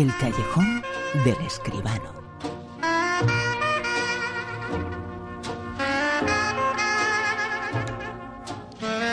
El callejón del escribano.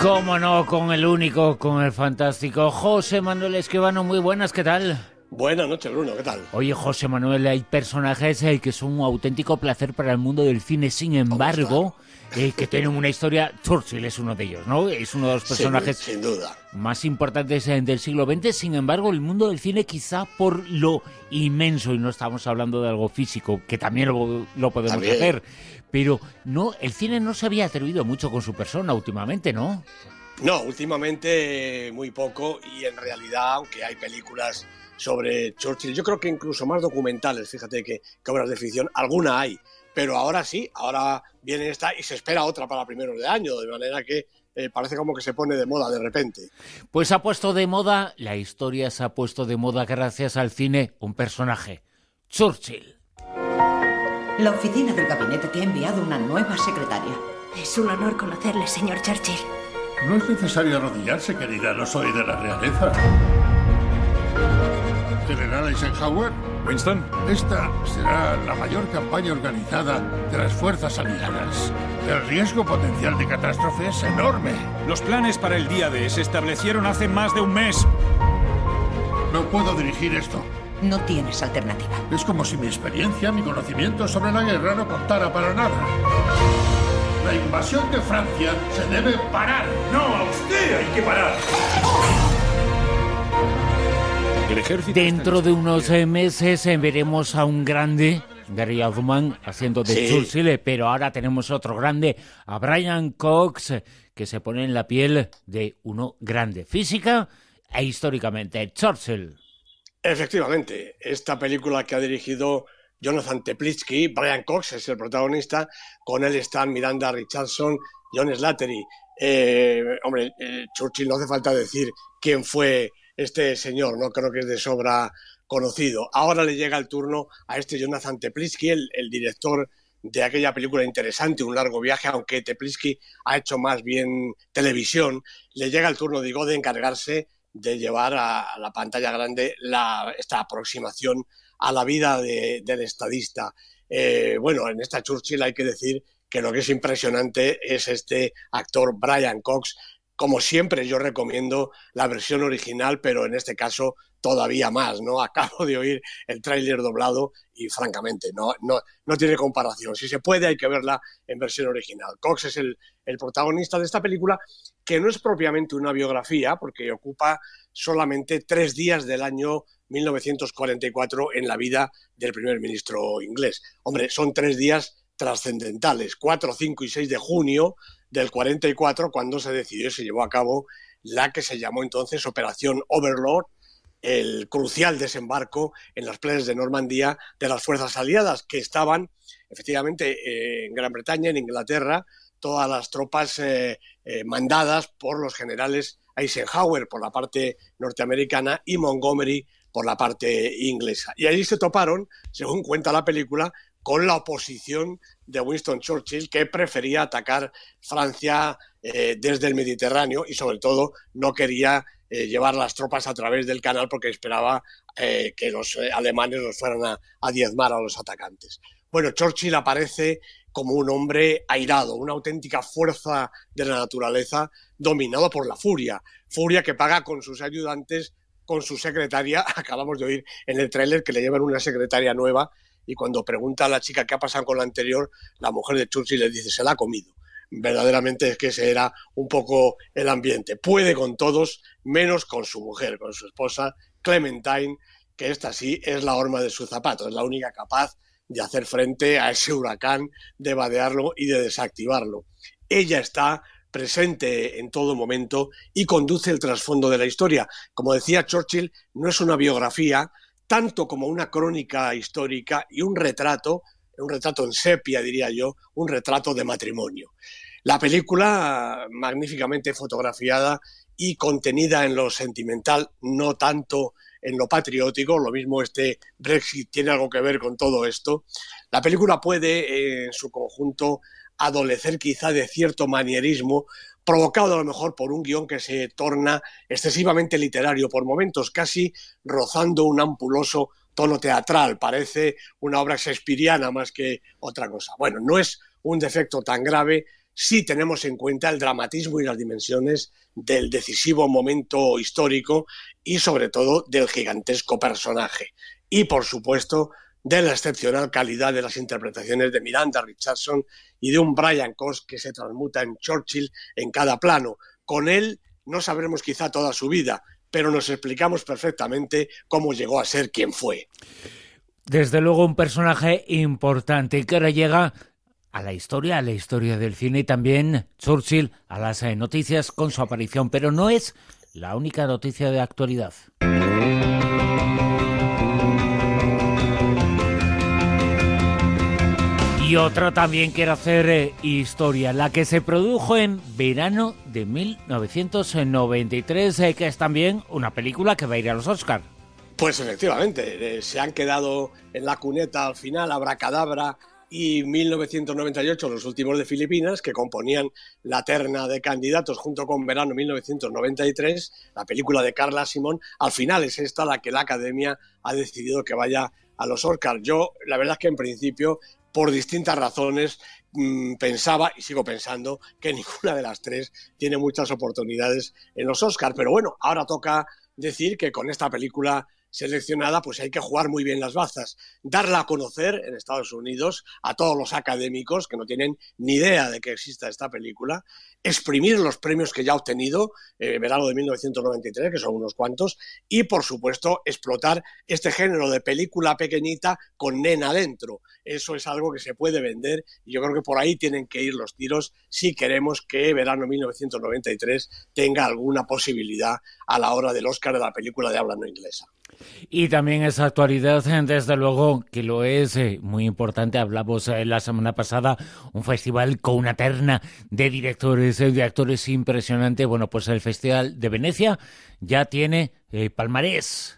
Cómo no, con el único, con el fantástico José Manuel Escribano. Muy buenas, ¿qué tal? Buenas noches, Bruno, ¿qué tal? Oye, José Manuel, hay personajes eh, que son un auténtico placer para el mundo del cine, sin embargo, eh, que tienen una historia. Churchill es uno de ellos, ¿no? Es uno de los personajes sin, duda. más importantes eh, del siglo XX. Sin embargo, el mundo del cine, quizá por lo inmenso, y no estamos hablando de algo físico, que también lo, podemos hacer, pero no, el cine no se había atrevido mucho con su persona últimamente, ¿no? No, últimamente muy poco, y en realidad, aunque hay películas sobre Churchill. Yo creo que incluso más documentales, fíjate que, obras de ficción, alguna hay, pero ahora sí, ahora viene esta y se espera otra para primeros de año, de manera que eh, parece como que se pone de moda de repente. Pues ha puesto de moda, la historia se ha puesto de moda gracias al cine, un personaje, Churchill. La oficina del gabinete te ha enviado una nueva secretaria. Es un honor conocerle, señor Churchill. No es necesario arrodillarse, querida, no soy de la realeza. General Eisenhower. Winston. Esta será la mayor campaña organizada de las fuerzas aliadas. El riesgo potencial de catástrofe es enorme. Los planes para el día D se establecieron hace más de un mes. No puedo dirigir esto. No tienes alternativa. Es como si mi experiencia, mi conocimiento sobre la guerra no contara para nada. La invasión de Francia se debe parar. No, a usted hay que parar. Dentro de unos eh, meses eh, veremos a un grande, Gary Oldman, haciendo de Churchill, pero ahora tenemos otro grande, a Brian Cox, que se pone en la piel de uno grande, física e históricamente, Churchill. Efectivamente, esta película que ha dirigido Jonathan Teplitsky, Brian Cox es el protagonista, con él están Miranda Richardson, John Slattery. Eh, hombre, Churchill no hace falta decir quién fue este señor, ¿no? Creo que es de sobra conocido. Ahora le llega el turno a este Jonathan Tepliski, el, director de aquella película interesante, Un largo viaje, aunque Tepliski ha hecho más bien televisión, le llega el turno, digo, de encargarse de llevar a, la pantalla grande esta aproximación a la vida del estadista. Eh, bueno, en esta Churchill hay que decir que lo que es impresionante es este actor Brian Cox, como siempre, yo recomiendo la versión original, pero en este caso todavía más, ¿no? Acabo de oír el tráiler doblado y francamente no, no, no, tiene comparación. Si se puede, hay que verla en versión original. Cox es el, el protagonista de esta película, que no es propiamente una biografía, porque ocupa solamente tres días del año 1944 en la vida del primer ministro inglés. Hombre, son tres días trascendentales, 4, 5 y 6 de junio del 44, cuando se decidió y se llevó a cabo la que se llamó entonces Operación Overlord, el crucial desembarco en las playas de Normandía de las fuerzas aliadas que estaban efectivamente eh, en Gran Bretaña, en Inglaterra, todas las tropas eh, eh, mandadas por los generales Eisenhower por la parte norteamericana y Montgomery por la parte inglesa. Y allí se toparon, según cuenta la película, con la oposición de Winston Churchill, que prefería atacar Francia eh, desde el Mediterráneo y sobre todo no quería eh, llevar las tropas a través del canal porque esperaba eh, que los alemanes los fueran a, a diezmar a los atacantes. Bueno, Churchill aparece como un hombre airado, una auténtica fuerza de la naturaleza dominado por la furia, furia que paga con sus ayudantes, con su secretaria, acabamos de oír en el tráiler que le llevan una secretaria nueva y cuando pregunta a la chica qué ha pasado con la anterior, la mujer de Churchill le dice, se la ha comido. Verdaderamente es que ese era un poco el ambiente. Puede con todos, menos con su mujer, con su esposa Clementine, que esta sí es la horma de su zapato, es la única capaz de hacer frente a ese huracán, de vadearlo y de desactivarlo. Ella está presente en todo momento y conduce el trasfondo de la historia. Como decía Churchill, no es una biografía, tanto como una crónica histórica y un retrato, un retrato en sepia, diría yo, un retrato de matrimonio. La película, magníficamente fotografiada y contenida en lo sentimental, no tanto en lo patriótico, lo mismo este Brexit tiene algo que ver con todo esto. La película puede, en su conjunto, adolecer quizá de cierto manierismo, provocado a lo mejor por un guion que se torna excesivamente literario por momentos, casi rozando un ampuloso tono teatral, parece una obra shakespeariana más que otra cosa. Bueno, no es un defecto tan grave si tenemos en cuenta el dramatismo y las dimensiones del decisivo momento histórico y sobre todo del gigantesco personaje. Y por supuesto de la excepcional calidad de las interpretaciones de Miranda Richardson y de un Brian Cox que se transmuta en Churchill en cada plano. Con él no sabremos quizá toda su vida, pero nos explicamos perfectamente cómo llegó a ser quien fue. Desde luego un personaje importante que ahora llega a la historia, a la historia del cine y también Churchill a las eh, noticias con su aparición, pero no es la única noticia de actualidad. Y otra también quiere hacer eh, historia, la que se produjo en verano de 1993, eh, que es también una película que va a ir a los Oscars. Pues efectivamente, se han quedado en la cuneta al final, Abracadabra y 1998, los últimos de Filipinas, que componían la terna de candidatos junto con Verano 1993, la película de Carla Simón, al final es esta la que la Academia ha decidido que vaya a los Oscars. Yo, la verdad es que en principio, por distintas razones, mm, pensaba y sigo pensando que ninguna de las tres tiene muchas oportunidades en los Oscars. Pero bueno, ahora toca decir que con esta película seleccionada, pues hay que jugar muy bien las bazas, darla a conocer en Estados Unidos a todos los académicos que no tienen ni idea de que exista esta película, exprimir los premios que ya ha obtenido, eh, verano de 1993, que son unos cuantos, y por supuesto explotar este género de película pequeñita con nena dentro. Eso es algo que se puede vender y yo creo que por ahí tienen que ir los tiros si queremos que verano 1993 tenga alguna posibilidad a la hora del Oscar de la película de habla no inglesa. Y también esa actualidad, desde luego, que lo es eh, muy importante. Hablamos eh, la semana pasada, un festival con una terna de directores, eh, de actores impresionante. Bueno, pues el Festival de Venecia ya tiene palmarés.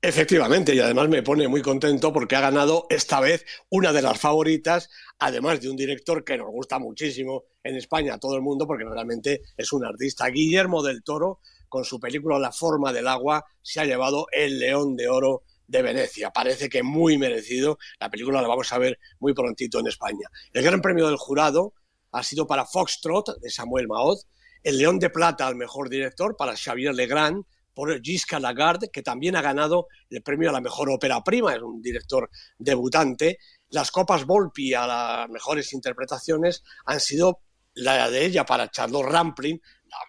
Efectivamente, y además me pone muy contento porque ha ganado esta vez una de las favoritas, además de un director que nos gusta muchísimo en España a todo el mundo, porque realmente es un artista, Guillermo del Toro, con su película La forma del agua, se ha llevado el León de Oro de Venecia. Parece que muy merecido. La película la vamos a ver muy prontito en España. El Gran Premio del Jurado ha sido para Foxtrot, de Samuel Maoz. El León de Plata al mejor director para Xavier Legrand por Gisca Lagarde, que también ha ganado el premio a la mejor ópera prima, es un director debutante. Las copas Volpi a las mejores interpretaciones han sido la de ella para Charlotte Rampling,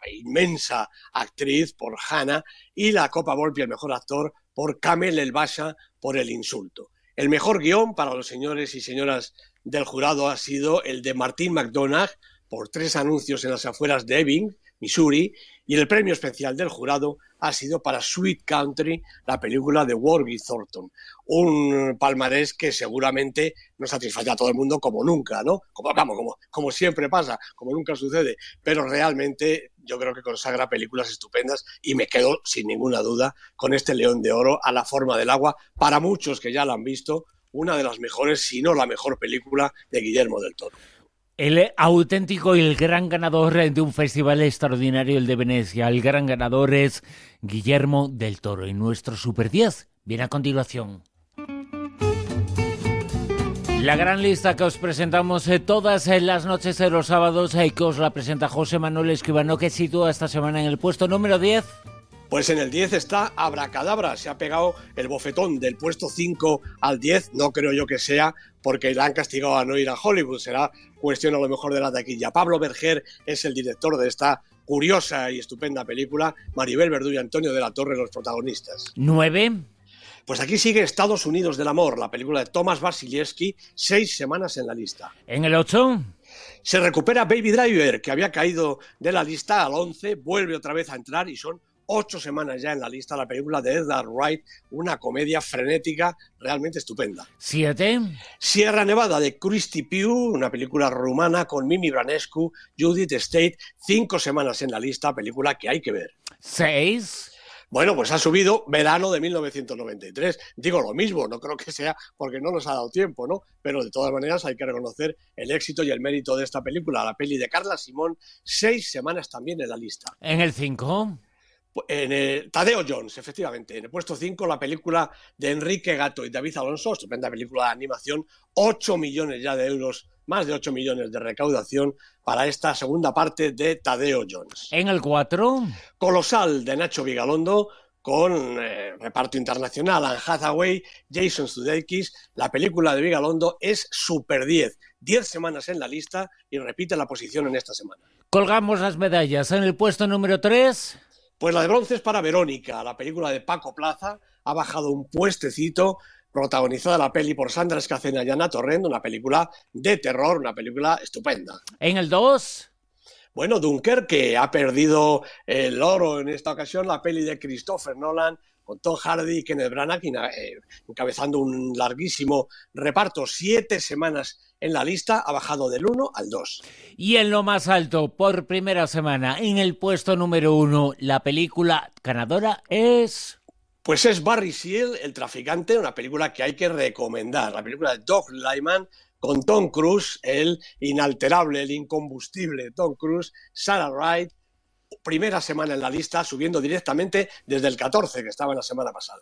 la inmensa actriz por Hannah, y la Copa Volpi, el mejor actor, por Kamel El Basha, por El Insulto. El mejor guion para los señores y señoras del jurado ha sido el de Martín McDonagh, por tres anuncios en las afueras de Ebbing, Missouri, y el premio especial del jurado ha sido para Sweet Country, la película de Warby Thornton. Un palmarés que seguramente no satisface a todo el mundo como nunca, ¿no? Como, vamos, como, como siempre pasa, como nunca sucede, pero realmente yo creo que consagra películas estupendas y me quedo sin ninguna duda con este León de Oro a la forma del agua, para muchos que ya la han visto, una de las mejores, si no la mejor película de Guillermo del Toro. El auténtico y el gran ganador de un festival extraordinario, el de Venecia. El gran ganador es Guillermo del Toro. Y nuestro Super 10 viene a continuación. La gran lista que os presentamos eh, todas eh, las noches de los sábados y eh, que os la presenta José Manuel Escribano, que sitúa esta semana en el puesto número 10. Pues en el 10 está Abracadabra, se ha pegado el bofetón del puesto 5 al 10, no creo yo que sea porque le han castigado a no ir a Hollywood, será cuestión a lo mejor de la taquilla. Pablo Berger es el director de esta curiosa y estupenda película, Maribel Verdú y Antonio de la Torre los protagonistas. ¿Nueve? Pues aquí sigue Estados Unidos del Amor, la película de Thomas Wasilewski, seis semanas en la lista. ¿En el 8? Se recupera Baby Driver, que había caído de la lista al 11, vuelve otra vez a entrar y son ocho semanas ya en la lista la película de Edgar Wright, una comedia frenética realmente estupenda. ¿Siete? Sierra Nevada de Christy Pugh, una película rumana con Mimi Branescu, Judith State, cinco semanas en la lista, película que hay que ver. ¿Seis? Bueno, pues ha subido verano de 1993. Digo lo mismo, no creo que sea porque no nos ha dado tiempo, ¿no? Pero de todas maneras hay que reconocer el éxito y el mérito de esta película, la peli de Carla Simón, seis semanas también en la lista. En el 5. En el, Tadeo Jones, efectivamente. En el puesto 5, la película de Enrique Gato y David Alonso, estupenda película de animación, 8 millones ya de euros, más de 8 millones de recaudación para esta segunda parte de Tadeo Jones. En el 4. Colosal de Nacho Vigalondo, con eh, reparto internacional, Anne Hathaway, Jason Sudeikis. La película de Vigalondo es Super 10. 10 semanas en la lista y repite la posición en esta semana. Colgamos las medallas en el puesto número 3. Pues la de bronce es para Verónica, la película de Paco Plaza, ha bajado un puestecito, protagonizada la peli por Sandra Escacena y Ana Torrendo, una película de terror, una película estupenda. En el 2... Bueno, Dunkerque ha perdido el oro en esta ocasión, la peli de Christopher Nolan, con Tom Hardy y Kenneth Branagh eh, encabezando un larguísimo reparto, siete semanas en la lista, ha bajado del 1 al 2. Y en lo más alto, por primera semana, en el puesto número 1, la película ganadora es... Pues es Barry Seal, El traficante, una película que hay que recomendar, la película de Doug Lyman, con Tom Cruise, el inalterable, el incombustible Tom Cruise, Sarah Wright, primera semana en la lista, subiendo directamente desde el 14, que estaba en la semana pasada.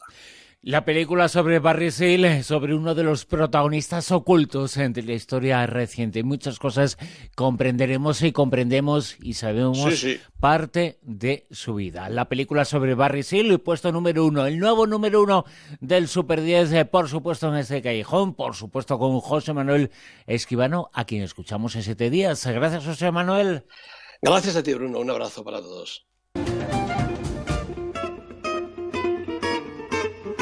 La película sobre Barry Seal, sobre uno de los protagonistas ocultos de la historia reciente. Muchas cosas comprenderemos y comprendemos y sabemos parte de su vida. La película sobre Barry Seal, puesto número uno, el nuevo número uno del Super 10, eh, por supuesto en este callejón, por supuesto con José Manuel Esquivano, a quien escuchamos en siete días. Gracias, José Manuel. Gracias a ti, Bruno. Un abrazo para todos.